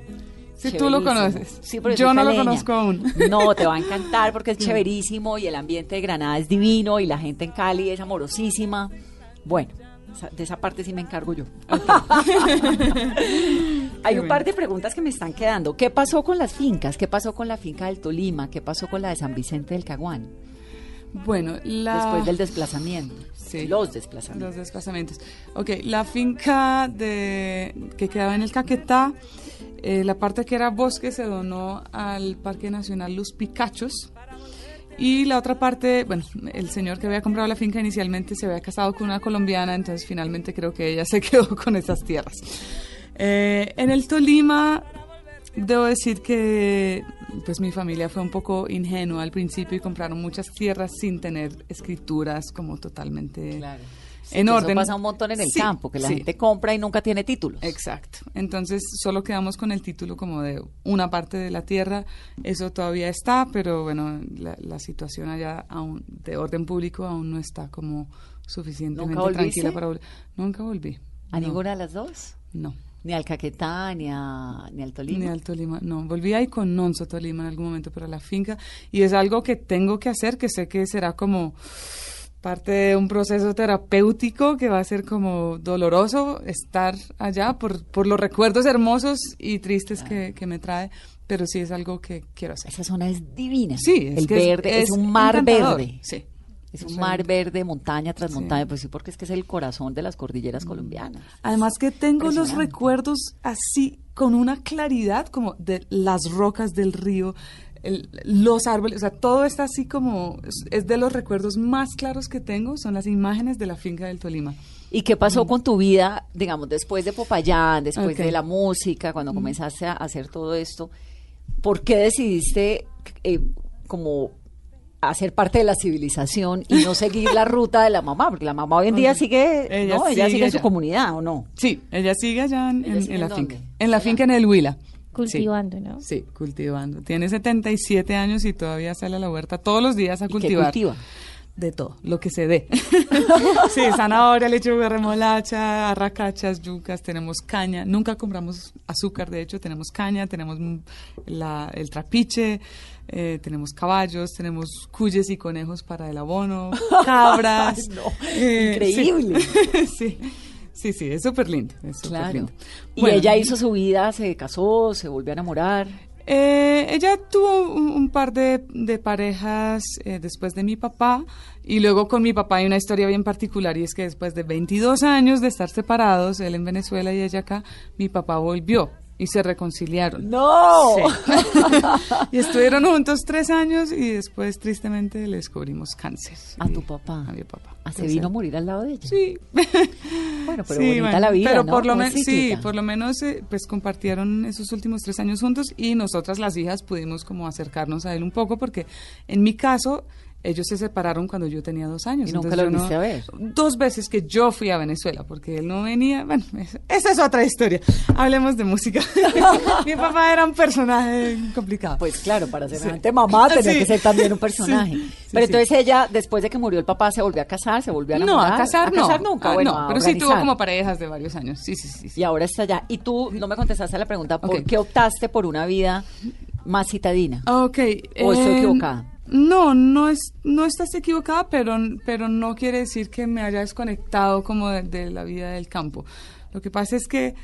Si tú lo conoces. Sí, Yo no lo conozco aún. No, te va a encantar porque es chéverísimo y el ambiente de Granada es divino y la gente en Cali es amorosísima. Bueno, de esa parte sí me encargo yo. Hay un par de preguntas que me están quedando. ¿Qué pasó con las fincas? ¿Qué pasó con la finca del Tolima? ¿Qué pasó con la de San Vicente del Caguán? Bueno, la... Después del desplazamiento. Sí. Los desplazamientos. Los desplazamientos. Ok, la finca de, que quedaba en el Caquetá, eh, la parte que era bosque se donó al Parque Nacional Los Picachos. Y la otra parte, bueno, el señor que había comprado la finca inicialmente se había casado con una colombiana, entonces finalmente creo que ella se quedó con esas tierras. Eh, en el Tolima, debo decir que pues mi familia fue un poco ingenua al principio y compraron muchas tierras sin tener escrituras como totalmente Sí, en orden. Eso pasa un montón en el Sí, campo, que la sí. gente compra y nunca tiene títulos. Exacto. Entonces solo quedamos con el título como de una parte de la tierra. Eso todavía está, pero bueno, la, la situación allá aún, de orden público aún no está como suficientemente tranquila para volver. Nunca volví. ¿A No, ninguna de las dos? No. Ni al Caquetá, ni, a, ni al Tolima. Ni al Tolima, no. Volví ahí con Nonso Tolima en algún momento para la finca y es algo que tengo que hacer, que sé que será como parte de un proceso terapéutico que va a ser como doloroso estar allá por, por los recuerdos hermosos y tristes que, que me trae, pero sí es algo que quiero hacer. Esa zona es divina. Sí, es el que verde es, es un mar verde. sí. Es un mar verde, montaña tras sí. montaña, pues sí, porque es que es el corazón de las cordilleras colombianas. Además que tengo los recuerdos así, con una claridad como de las rocas del río, el- los árboles, o sea, todo está así como, es, de los recuerdos más claros que tengo, son las imágenes de la finca del Tolima. ¿Y qué pasó con tu vida, digamos, después de Popayán, después de la música, cuando comenzaste a hacer todo esto? ¿Por qué decidiste eh, como hacer parte de la civilización y no seguir la ruta de la mamá? Porque la mamá hoy en día sigue, Ella ¿no? Ella sigue sigue en su comunidad, ¿o no? Sí, ella sigue allá en, ¿Ella en- sigue en la finca. En la finca en el Huila. Cultivando, ¿no? Sí, cultivando. Tiene 77 años y todavía sale a la huerta todos los días a ¿Y qué cultivar. cultiva? De todo, lo que se dé. sí, zanahoria, lechuga, remolacha, arracachas, yucas, tenemos caña. Nunca compramos azúcar, de hecho, tenemos caña, tenemos mm, la- el trapiche, eh, tenemos caballos, tenemos cuyes y conejos para el abono, cabras. Ay, no, Eh, increíble. Sí, sí, sí, sí, es súper lindo. es Claro. lindo. Y ella hizo su vida, se casó, se volvió a enamorar. eh, ella tuvo un, un par de, de parejas eh, después de mi papá y luego con mi papá hay una historia bien particular y es que después de 22 años de estar separados, él en Venezuela y ella acá, mi papá volvió y se reconciliaron. ¡No! Sí. y estuvieron juntos tres años y después tristemente le descubrimos cáncer. A tu papá. A mi papá. Ah, se vino a morir al lado de ella. Sí. Bueno, pero Sí, bonita bueno, la vida, Pero ¿no? por lo menos, sí, por lo menos, eh, pues compartieron esos últimos tres años juntos y nosotras las hijas pudimos como acercarnos a él un poco porque en mi caso ellos se separaron cuando yo tenía dos años. ¿Y nunca lo yo volviste a ver? Dos veces que yo fui a Venezuela, porque él no venía. Bueno, es- esa es otra historia. Hablemos de música. Mi papá era un personaje complicado. Pues claro, para ser Sí. mamá tenía Sí. que ser también un personaje. Sí, Pero entonces ella, después de que murió el papá, se volvió a casar, se volvió a no, enamorar. a casar no. A casar nunca, Ah, bueno, no, pero sí tuvo como parejas de varios años. Sí, sí, sí. Y ahora está allá. Y tú no me contestaste la pregunta, ¿por qué optaste por una vida más citadina? Ok. ¿O estoy eh, equivocada? No, no es, no estás equivocada, pero, pero no quiere decir que me haya desconectado como de, la vida del campo. Lo que pasa es que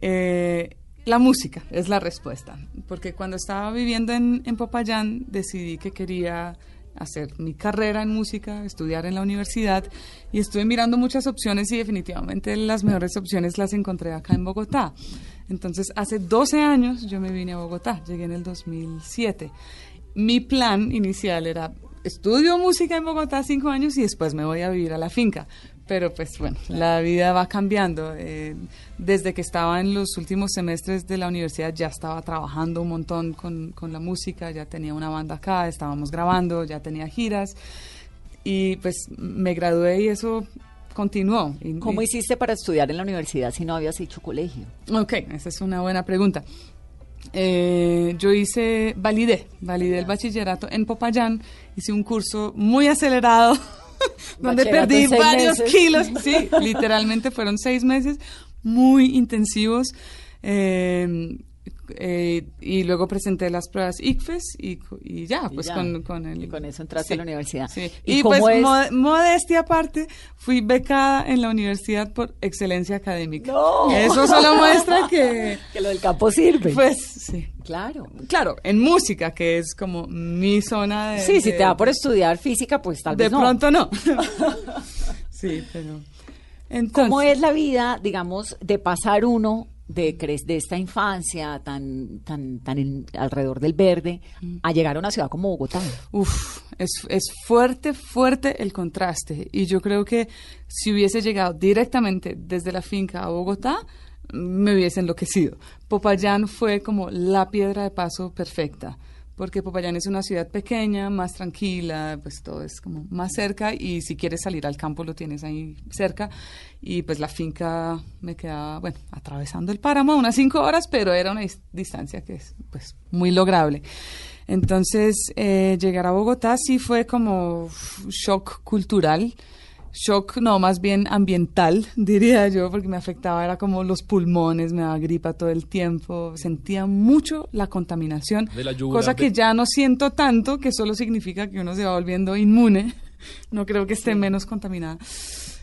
eh, la música es la respuesta, porque cuando estaba viviendo en, en Popayán decidí que quería hacer mi carrera en música, estudiar en la universidad y estuve mirando muchas opciones y definitivamente las mejores opciones las encontré acá en Bogotá. Entonces, hace 12 años yo me vine a Bogotá, llegué en el 2007. Mi plan inicial era estudio música en Bogotá cinco años y después me voy a vivir a la finca. Pero pues bueno, la vida va cambiando. Eh, desde que estaba en los últimos semestres de la universidad ya estaba trabajando un montón con, con la música, ya tenía una banda acá, estábamos grabando, ya tenía giras y pues me gradué y eso continuó. ¿Cómo hiciste para estudiar en la universidad si no habías hecho colegio? Ok, esa es una buena pregunta. Eh, yo hice, validé, validé el bachillerato en Popayán, hice un curso muy acelerado donde perdí varios meses. kilos, sí, literalmente fueron seis meses muy intensivos. eh, eh, y luego presenté las pruebas ICFES y, ya, Y pues ya. Con, con el... Y con eso entraste a la universidad. Sí. ¿Y pues es? mo- modestia aparte, fui becada en la universidad por excelencia académica. No. Eso solo muestra que... Que lo del campo sirve. Pues sí. claro. Claro, en música, que es como mi zona de... Sí, si de- te da por estudiar física, pues tal De vez no. pronto no. sí, pero... Entonces, ¿Cómo es la vida, digamos, de pasar uno de, de esta infancia tan, tan, tan en- alrededor del verde a llegar a una ciudad como Bogotá? Uf, es, es fuerte, fuerte el contraste. Y yo creo que si hubiese llegado directamente desde la finca a Bogotá, me hubiese enloquecido. Popayán fue como la piedra de paso perfecta, porque Popayán es una ciudad pequeña, más tranquila, pues todo es como más cerca y si quieres salir al campo lo tienes ahí cerca. Y pues la finca me quedaba, bueno, atravesando el páramo unas cinco horas, pero era una dis- distancia que es pues muy lograble. Entonces, eh, llegar a Bogotá sí fue como shock cultural, shock no, más bien ambiental, diría yo, porque me afectaba, era como los pulmones, me daba gripa todo el tiempo, sentía mucho la contaminación, De la yugular cosa que de- ya no siento tanto, que solo significa que uno se va volviendo inmune, no creo que esté menos contaminada.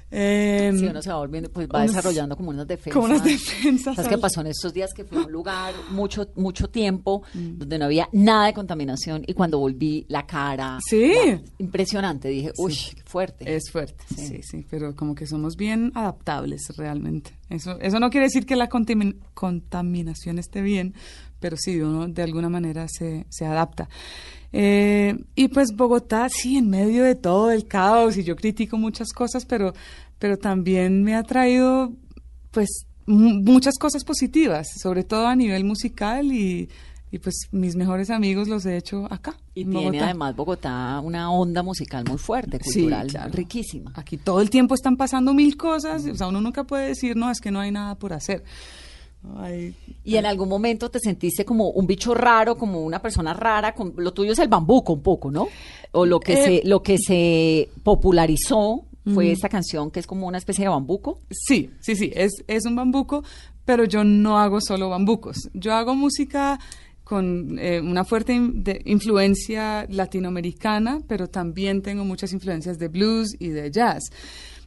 Eh, Si uno se va volviendo, pues va unos- desarrollando como unas defensas. como unas defensas ¿Sabes qué pasó en estos días? Que fue un lugar mucho, mucho tiempo Mm. donde no había nada de contaminación y cuando volví la cara. Sí. la- impresionante. Dije, uy, qué fuerte. Es fuerte, Sí. sí. sí, pero como que somos bien adaptables realmente. Eso, eso no quiere decir que la contamin- contaminación esté bien, pero sí, uno de alguna manera se, se adapta. Eh, y pues Bogotá, sí, en medio de todo el caos, y yo critico muchas cosas, pero, pero también me ha traído, pues, mu- muchas cosas positivas, sobre todo a nivel musical y, y pues mis mejores amigos los he hecho acá. Y en tiene Bogotá. además Bogotá una onda musical muy fuerte, Sí, cultural, claro. riquísima. Aquí todo el tiempo están pasando mil cosas, o sea, uno nunca puede decir, no, es que no hay nada por hacer. Y en algún momento te sentiste como un bicho raro, como una persona rara, con, lo tuyo es el bambuco un poco, ¿no? O lo que Eh, se lo que se popularizó fue esta canción que es como una especie de bambuco. Sí, sí, sí, es, es un bambuco, pero yo no hago solo bambucos. Yo hago música con eh, una fuerte in- de- influencia latinoamericana, pero también tengo muchas influencias de blues y de jazz.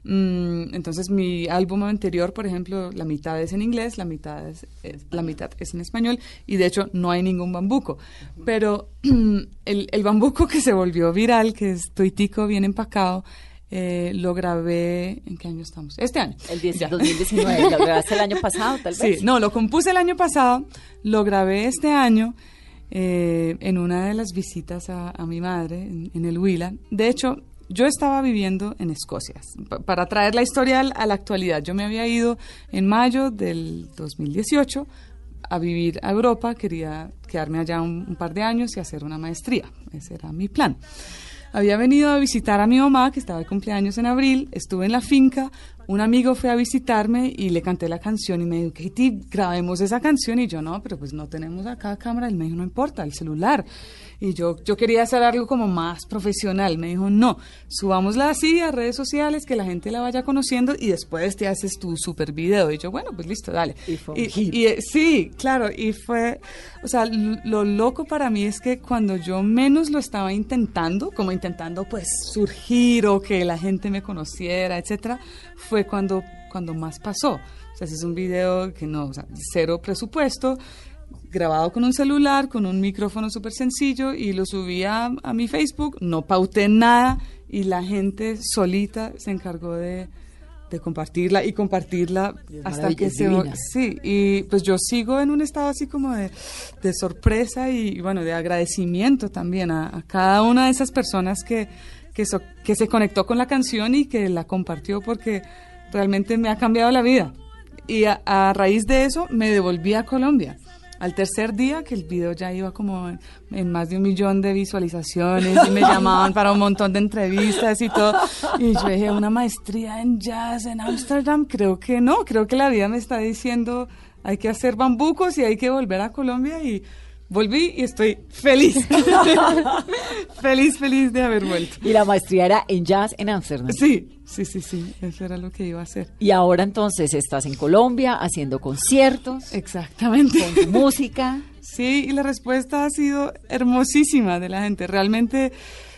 Mm, entonces mi álbum anterior, por ejemplo, la mitad es en inglés, la mitad es, es- la mitad es en español y de hecho no hay ningún bambuco. Pero el, el bambuco que se volvió viral, que es tuitico bien empacado, eh, lo grabé, ¿en qué año estamos? Este año. El 10 Ya. 2019, lo grabaste el año pasado, tal vez. Sí, no, lo compuse el año pasado, lo grabé este año eh, en una de las visitas a, a mi madre en, en el Huila. De hecho, yo estaba viviendo en Escocia. Pa- para traer la historia a la actualidad, yo me había ido en mayo del 2018 a vivir a Europa, quería quedarme allá un, par de años y hacer una maestría. Ese era mi plan. había venido a visitar a mi mamá, que estaba de cumpleaños en abril, estuve en la finca, un amigo fue a visitarme y le canté la canción y me dijo, Katie, grabemos esa canción. Y yo, no, pero pues no tenemos acá cámara. Él me no importa, el celular. Y yo, yo quería hacer algo como más profesional. Me dijo, no, subámosla así a redes sociales, que la gente la vaya conociendo y después te haces tu super video. Y yo, bueno, pues listo, dale. Y fue un Y- hit. y, eh, sí, claro, y fue, o sea, lo loco para mí es que cuando yo menos lo estaba intentando, como intentando pues surgir o que la gente me conociera, etcétera, fue cuando, cuando más pasó. O sea, ese es un video que no, o sea, cero presupuesto, grabado con un celular, con un micrófono súper sencillo y lo subí a, a mi Facebook, no pauté nada y la gente solita se encargó de, de compartirla y compartirla hasta que se... divina. Sí, y pues yo sigo en un estado así como de, de sorpresa y, bueno, de agradecimiento también a, a cada una de esas personas que, que, so- que se conectó con la canción y que la compartió porque realmente me ha cambiado la vida. Y a, a raíz de eso me devolví a Colombia. Al tercer día, que el video ya iba como en, en más de un millón de visualizaciones y me llamaban para un montón de entrevistas y todo. Y yo dije, una maestría en jazz en Ámsterdam, creo que no, creo que la vida me está diciendo, hay que hacer bambucos y hay que volver a Colombia y volví y estoy feliz. feliz, feliz de haber vuelto. Y la maestría era en jazz en Ámsterdam. Sí, sí, sí, sí, eso era lo que iba a hacer. Y ahora entonces estás en Colombia haciendo conciertos, Exactamente. con música. Sí, y la respuesta ha sido hermosísima de la gente. Realmente,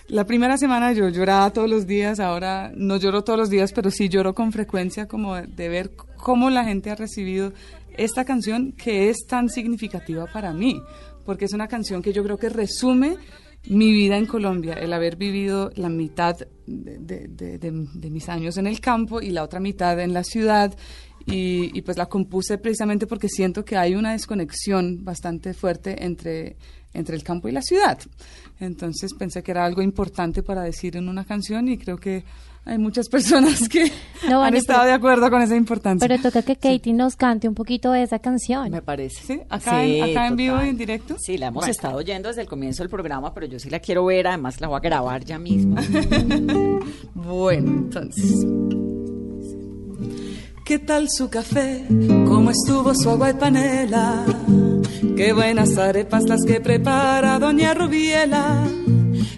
la primera semana yo lloraba todos los días, ahora no lloro todos los días, pero sí lloro con frecuencia como de ver cómo la gente ha recibido esta canción que es tan significativa para mí, porque es una canción que yo creo que resume mi vida en Colombia, el haber vivido la mitad de, mis años en el campo y la otra mitad en la ciudad. Y, y pues la compuse precisamente porque siento que hay una desconexión bastante fuerte entre, entre el campo y la ciudad. Entonces pensé que era algo importante para decir en una canción y creo que hay muchas personas que No, han estado pero- de acuerdo con esa importancia. Pero toca que Katie nos cante un poquito de esa canción. Me parece. ¿Sí? ¿Acá en- acá en vivo y en directo? Sí, la hemos Bueno. estado oyendo desde el comienzo del programa, pero yo sí la quiero ver, además la voy a grabar ya mismo. Bueno, entonces. ¿Qué tal su café? ¿Cómo estuvo su agua y panela? Qué buenas arepas las que prepara doña Rubiela.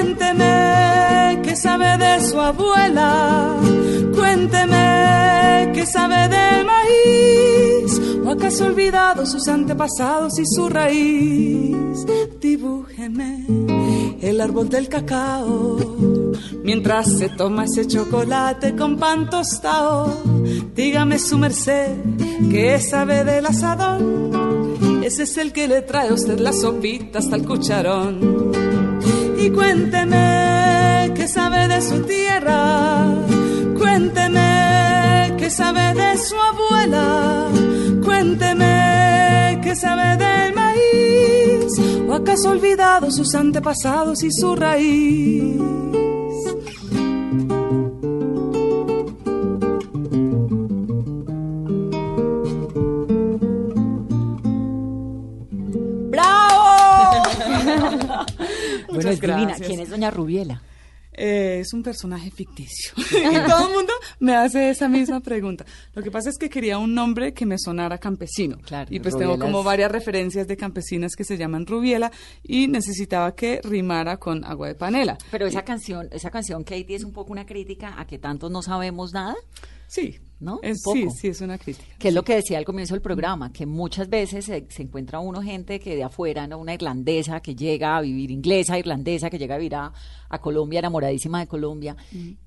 cuénteme qué sabe de su abuela, cuénteme qué sabe del maíz o acaso olvidado sus antepasados y su raíz. Dibújeme el árbol del cacao mientras se toma ese chocolate con pan tostado. Dígame su merced que sabe del asadón. Ese es el que le trae a usted la sopita hasta el cucharón. Y cuénteme qué sabe de su tierra. Cuénteme qué sabe de su abuela. Cuénteme qué sabe del maíz. ¿O acaso ha olvidado sus antepasados y su raíz? Muchas es divina. gracias. ¿Quién es doña Rubiela? Eh, es un personaje ficticio. y todo el mundo me hace esa misma pregunta. Lo que pasa es que quería un nombre que me sonara campesino. Claro, y pues tengo como varias referencias de campesinas que se llaman Rubiela y necesitaba que rimara con agua de panela. Pero esa canción, esa canción, Katie, es un poco una crítica a que tantos no sabemos nada. Sí, ¿No? Es, Un sí, poco. sí, es una crítica. Que es lo que decía al comienzo del programa, que muchas veces se, se encuentra uno gente que de afuera, ¿no? una irlandesa que llega a vivir, inglesa, irlandesa, que llega a vivir a, a Colombia, enamoradísima de Colombia,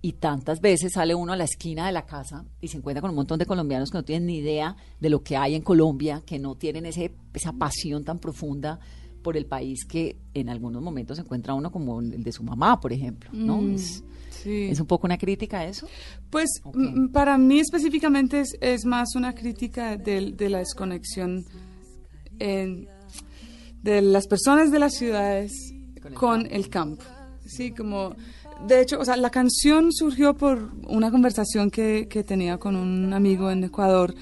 y tantas veces sale uno a la esquina de la casa y se encuentra con un montón de colombianos que no tienen ni idea de lo que hay en Colombia, que no tienen ese, esa pasión tan profunda por el país que en algunos momentos se encuentra uno como el de su mamá, por ejemplo, ¿no? Mm, es, sí. es un poco una crítica a eso. Pues Ok. m- para mí específicamente es, es más una crítica del- de, la desconexión en- de las personas de las ciudades con el campo. Sí, como, de hecho, o sea, la canción surgió por una conversación que, que tenía con un amigo en Ecuador,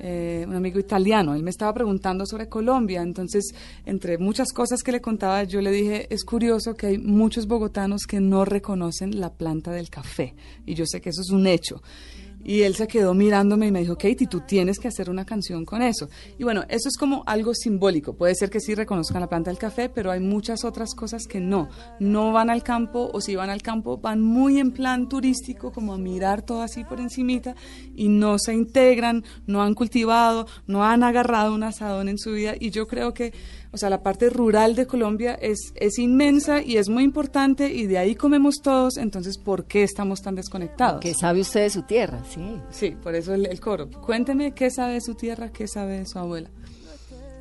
eh, un amigo italiano. Él me estaba preguntando sobre Colombia, entonces, entre muchas cosas que le contaba, yo le dije, es curioso que hay muchos bogotanos que no reconocen la planta del café, y yo sé que eso es un hecho. Y él se quedó mirándome y me dijo, Katie, tú tienes que hacer una canción con eso. Y bueno, eso es como algo simbólico. Puede ser que sí reconozcan la planta del café, pero hay muchas otras cosas que no. No van al campo o si van al campo van muy en plan turístico, como a mirar todo así por encimita y no se integran, no han cultivado, no han agarrado un asadón en su vida. Y yo creo que, o sea, la parte rural de Colombia es, es inmensa y es muy importante y de ahí comemos todos. Entonces, ¿por qué estamos tan desconectados? Que sabe usted de su tierra, sí. Sí, por eso el, el coro. Cuénteme qué sabe de su tierra, qué sabe de su abuela.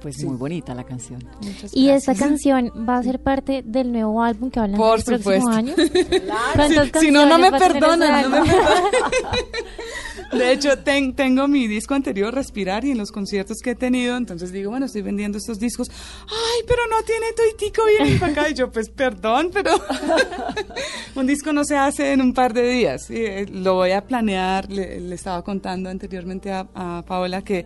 Pues Sí. muy bonita la canción. Muchas Y esta canción va a ser parte del nuevo álbum que hablan Por el próximo supuesto. año. Si, si no, no me perdonan. no me álbum? perdonan. De hecho, ten- tengo mi disco anterior, Respirar, y en los conciertos que he tenido, entonces digo, bueno, estoy vendiendo estos discos. Ay, pero no tiene toitico bien para acá. Y yo, pues, perdón, pero un disco no se hace en un par de días. Y, eh, lo voy a planear. Le, le estaba contando anteriormente a, a Paola que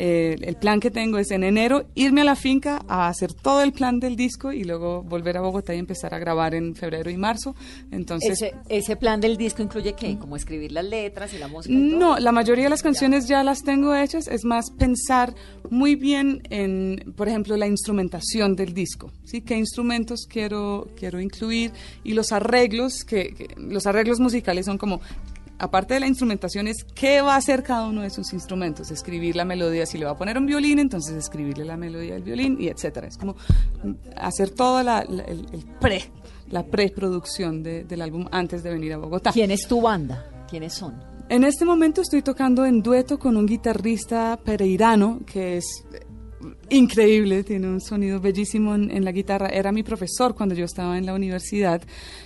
eh, el plan que tengo es en enero irme a la finca a hacer todo el plan del disco y luego volver a Bogotá y empezar a grabar en febrero y marzo. Entonces, Ese, ese plan del disco incluye qué? Como escribir las letras y la música. y todo? no, la mayoría de las canciones ya las tengo hechas, es más pensar muy bien en, por ejemplo, la instrumentación del disco, ¿sí? ¿Qué instrumentos quiero, quiero incluir? Y los arreglos, que, que- los arreglos musicales son como, aparte de la instrumentación, es qué va a hacer cada uno de esos instrumentos, escribir la melodía, si le va a poner un violín, entonces escribirle la melodía del violín, y etcétera. Es como hacer toda la, la- el, el pre, la preproducción de- del álbum antes de venir a Bogotá. ¿Quién es tu banda? ¿Quiénes son? En este momento estoy tocando en dueto con un guitarrista pereirano que es increíble, tiene un sonido bellísimo en, en la guitarra. Era mi profesor cuando yo estaba en la universidad.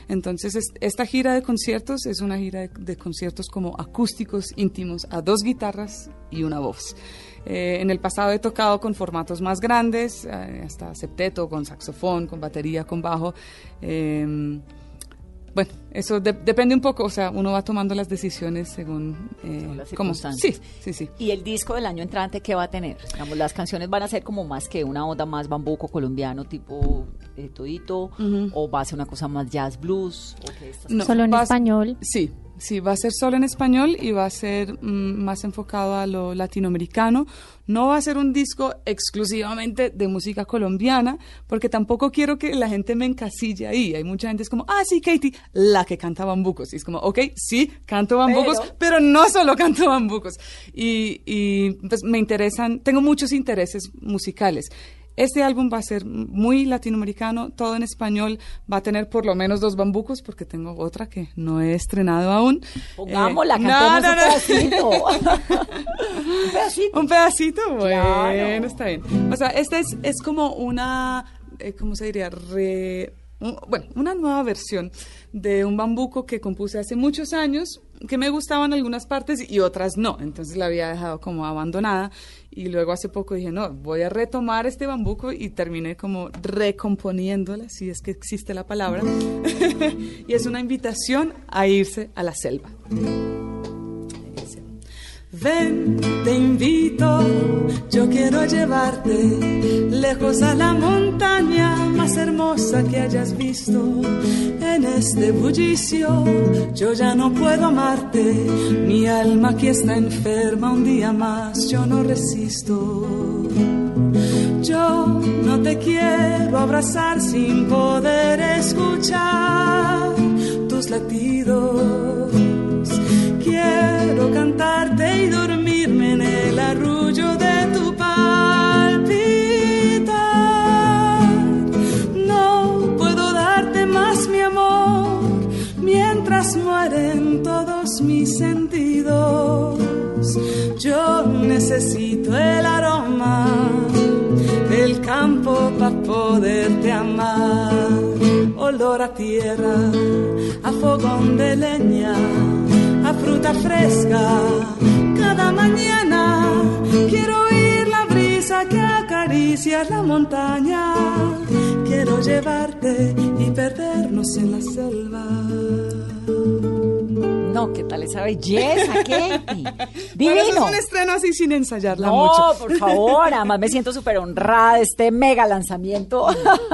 Entonces, es- esta gira de conciertos es una gira de, de conciertos como acústicos íntimos a dos guitarras y una voz. Eh, en el pasado he tocado con formatos más grandes, eh, hasta septeto, con saxofón, con batería, con bajo. Eh, bueno, eso de- depende un poco, o sea, uno va tomando las decisiones según eh, Según las cómo- circunstancias. Sí, sí, sí. ¿Y el disco del año entrante qué va a tener? Digamos, las canciones van a ser como más que una onda más bambuco colombiano tipo eh, todito o va a ser una cosa más jazz blues o qué No, Solo en va español. Sí, sí, va a ser solo en español y va a ser mm, más enfocado a lo latinoamericano. No va a ser un disco exclusivamente de música colombiana, porque tampoco quiero que la gente me encasille ahí. Hay mucha gente es como, ah, sí, Katie, la que canta bambucos. Y es como, ok, sí, canto bambucos, pero, no solo canto bambucos. Y, y pues me interesan, tengo muchos intereses musicales. Este álbum va a ser muy latinoamericano, todo en español. Va a tener por lo menos dos bambucos, porque tengo otra que no he estrenado aún. Pongámosla, Eh, no, un pedacito. un pedacito. Un pedacito, bueno, Claro. está bien. O sea, esta es, es como una, eh, ¿cómo se diría? Re- un- bueno, una nueva versión de un bambuco que compuse hace muchos años, que me gustaban algunas partes y otras no. Entonces la había dejado como abandonada. Y luego hace poco dije, no, voy a retomar este bambuco y terminé como recomponiéndola, si es que existe la palabra. y es una invitación a irse a la selva. Ven, te invito, yo quiero llevarte lejos a la montaña más hermosa que hayas visto. En este bullicio yo ya no puedo amarte, mi alma aquí está enferma un día más, yo no resisto. Yo no te quiero abrazar sin poder escuchar tus latidos. Cantarte y dormirme en el arrullo de tu palpitar. No puedo darte más mi amor mientras mueren todos mis sentidos. Yo necesito el aroma del campo para poderte amar. Olor a tierra, a fogón de leña, fresca. Cada mañana quiero oír la brisa que acaricia la montaña. Quiero llevarte y perdernos en la selva. No, ¿qué tal esa belleza? Pero eso Divino. es un estreno así sin ensayarla No, mucho. por favor, además me siento súper honrada de este mega lanzamiento.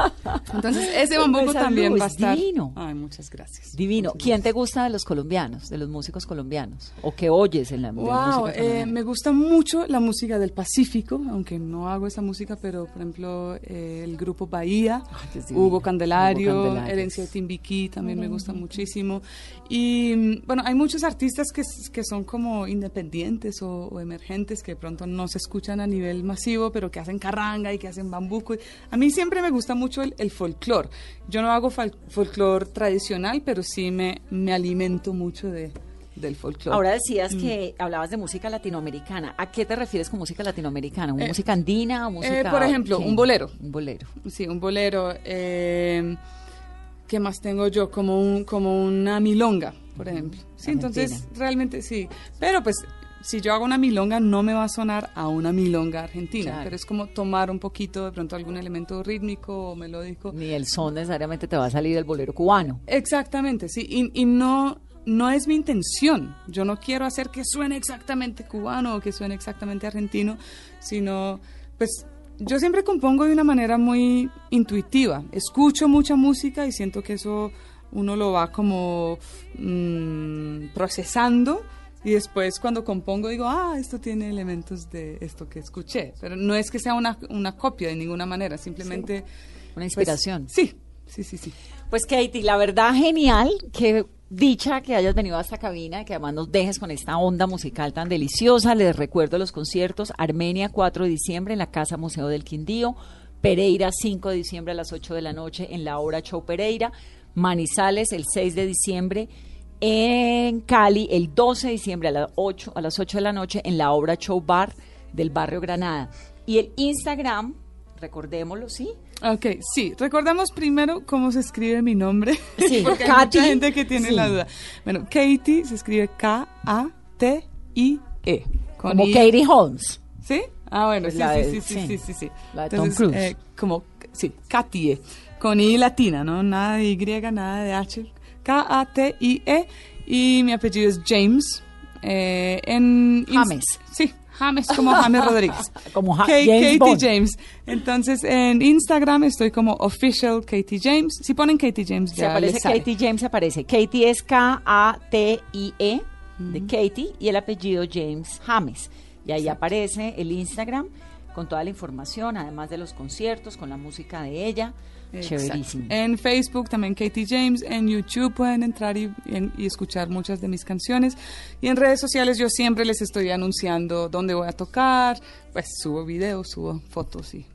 Entonces, ese bambuco Esa también luz, va a estar. divino. Ay, muchas gracias. Divino. ¿Quién te gusta de los colombianos, de los músicos colombianos? ¿O qué oyes en la música eh, me gusta mucho la música del Pacífico, aunque no hago esa música, pero por ejemplo eh, el grupo Bahía, Candelario, Hugo Candelario. Herencia de Timbiquí también me gusta muchísimo. Y mm, bueno, hay muchos artistas que, que son como independientes o, o emergentes que de pronto no se escuchan a nivel masivo, pero que hacen carranga y que hacen bambuco. A mí siempre me gusta mucho el, el folclore. Yo no hago folclore tradicional, pero sí me, me alimento mucho de, del folclore. Ahora decías Mm. que hablabas de música latinoamericana. ¿A qué te refieres con música latinoamericana? ¿Una Eh, música andina o música...? por ejemplo, qué? un bolero. Un bolero. Sí, un bolero. Eh, ¿Qué más tengo yo? Como, un, como una milonga, por ejemplo. Sí, entonces Argentina. realmente sí. Pero pues si yo hago una milonga no me va a sonar a una milonga argentina, Claro. pero es como tomar un poquito de pronto algún elemento rítmico o melódico. Ni el son necesariamente te va a salir del bolero cubano. Exactamente, sí. Y, y no, no es mi intención. Yo no quiero hacer que suene exactamente cubano o que suene exactamente argentino, sino, pues, yo siempre compongo de una manera muy intuitiva. Escucho mucha música y siento que eso uno lo va como mm, procesando. Y después cuando compongo digo, ah, esto tiene elementos de esto que escuché. Pero no es que sea una, una copia de ninguna manera, simplemente... Una pues, inspiración. sí, sí, sí, sí. Pues Katie, la verdad genial, que dicha que hayas venido a esta cabina, que además nos dejes con esta onda musical tan deliciosa. Les recuerdo los conciertos, Armenia 4 de diciembre en la Casa Museo del Quindío, Pereira 5 de diciembre a las 8 de la noche en la obra Show Pereira, Manizales el 6 de diciembre en Cali el 12 de diciembre a las 8, a las 8 de la noche en la obra Show Bar del barrio Granada. Y el Instagram, recordémoslo, ¿sí? Ok, sí. Recordamos primero cómo se escribe mi nombre. Sí, porque hay mucha gente que tiene sí. la duda. Bueno, Katie se escribe K-A-T-I-E. Como I. Katie Holmes. ¿Sí? Ah, bueno, Pues sí, la sí, de- sí, sí, sí. sí, sí, sí. La de Tom Cruise. eh, como, sí, Katie. Con I latina, ¿no? Nada de Y, nada de H. K-A-T-I-E. Y mi apellido es James. Eh, en James. Sí, James, como James Rodríguez. Como Ja- James Katie. James. Entonces, en Instagram estoy como official Katie James. Si ponen Katie James, Se ya aparece les sale. Katie James, aparece. Katie es K-A-T-I-E de Katie y el apellido James James. Y ahí aparece el Instagram con toda la información, además de los conciertos, con la música de ella. Chéverísimo. En Facebook también Katie James, en YouTube pueden entrar y, en- y escuchar muchas de mis canciones. Y en redes sociales yo siempre les estoy anunciando dónde voy a tocar, pues subo videos, subo fotos y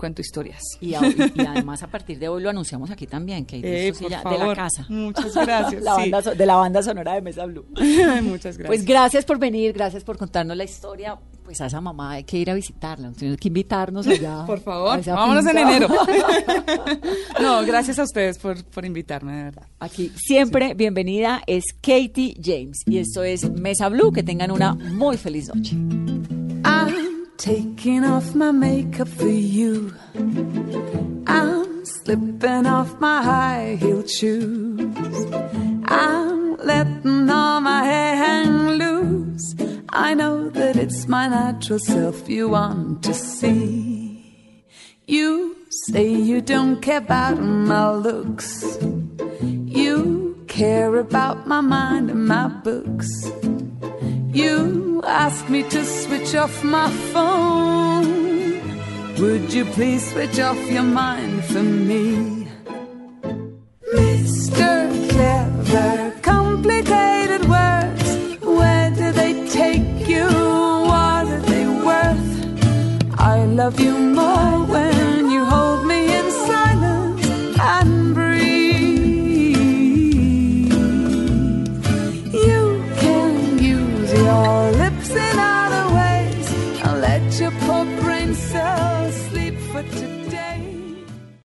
cuento historias. Y, a- y- y además a partir de hoy lo anunciamos aquí también, Katie. Eh, por de la casa. Muchas gracias, La sí. banda so- de la banda sonora de Mesa Blue. Muchas gracias. Pues gracias por venir, gracias por contarnos la historia. Pues a esa mamá hay que ir a visitarla, tiene que invitarnos allá. Por favor, vámonos en enero. no, gracias a ustedes por, por invitarme, de verdad. Aquí siempre bienvenida es Katie James y esto es Mesa Blue. Que tengan una muy feliz noche. Taking off my makeup for you. I'm slipping off my high heeled shoes. I'm letting all my hair hang loose. I know that it's my natural self you want to see. You say you don't care about my looks. You care about my mind and my books. You ask me to switch off my phone. Would you please switch off your mind for me? Mr. Clever, complicated words. Where do they take you? What are they worth? I love you more